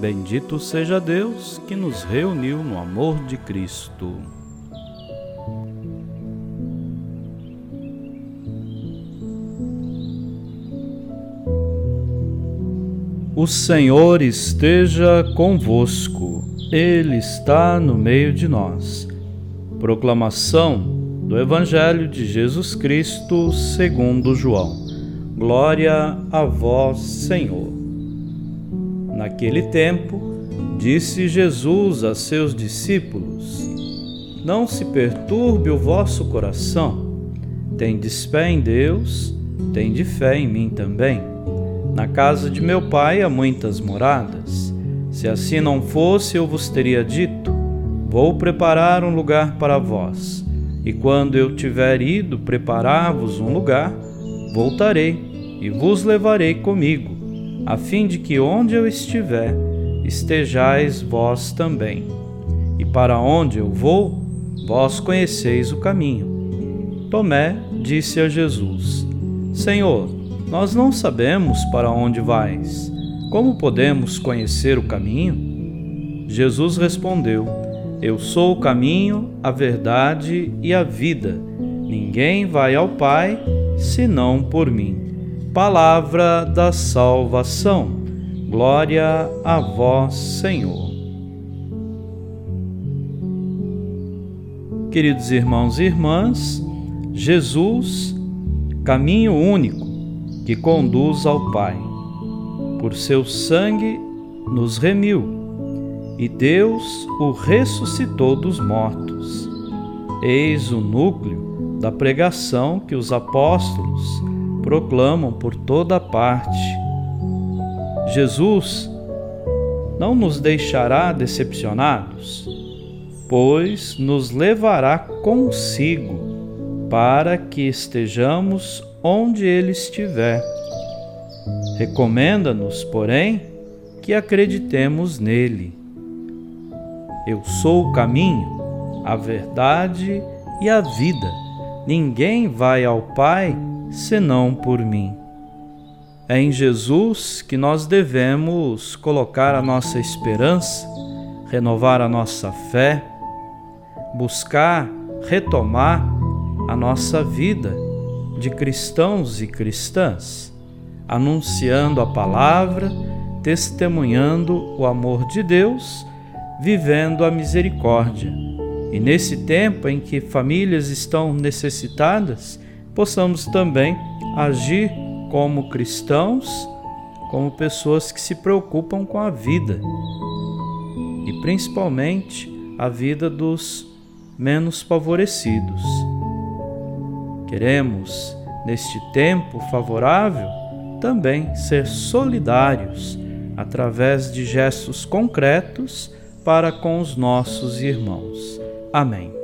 Bendito seja Deus que nos reuniu no amor de Cristo. O Senhor esteja convosco, Ele está no meio de nós. Proclamação do Evangelho de Jesus Cristo segundo João. Glória a vós, Senhor. Naquele tempo, disse Jesus a seus discípulos: Não se perturbe o vosso coração. Tendes fé em Deus, tende fé em mim também. Na casa de meu pai há muitas moradas. Se assim não fosse, eu vos teria dito: Vou preparar um lugar para vós. E quando eu tiver ido preparar-vos um lugar, voltarei e vos levarei comigo a fim de que onde eu estiver, estejais vós também. E para onde eu vou, vós conheceis o caminho. Tomé disse a Jesus: Senhor, nós não sabemos para onde vais. Como podemos conhecer o caminho? Jesus respondeu: Eu sou o caminho, a verdade e a vida. Ninguém vai ao Pai senão por mim. Palavra da salvação. Glória a vós, Senhor. Queridos irmãos e irmãs, Jesus, caminho único que conduz ao Pai. Por seu sangue nos remiu e Deus o ressuscitou dos mortos. Eis o núcleo da pregação que os apóstolos proclamam por toda parte. Jesus não nos deixará decepcionados, pois nos levará consigo para que estejamos onde Ele estiver. Recomenda-nos, porém, que acreditemos nele. Eu sou o caminho, a verdade e a vida. Ninguém vai ao Pai senão por mim. É em Jesus que nós devemos colocar a nossa esperança, renovar a nossa fé, buscar retomar a nossa vida de cristãos e cristãs, anunciando a palavra, testemunhando o amor de Deus, vivendo a misericórdia. E nesse tempo em que famílias estão necessitadas, possamos também agir como cristãos, como pessoas que se preocupam com a vida e principalmente a vida dos menos favorecidos. Queremos, neste tempo favorável, também ser solidários através de gestos concretos para com os nossos irmãos. Amém.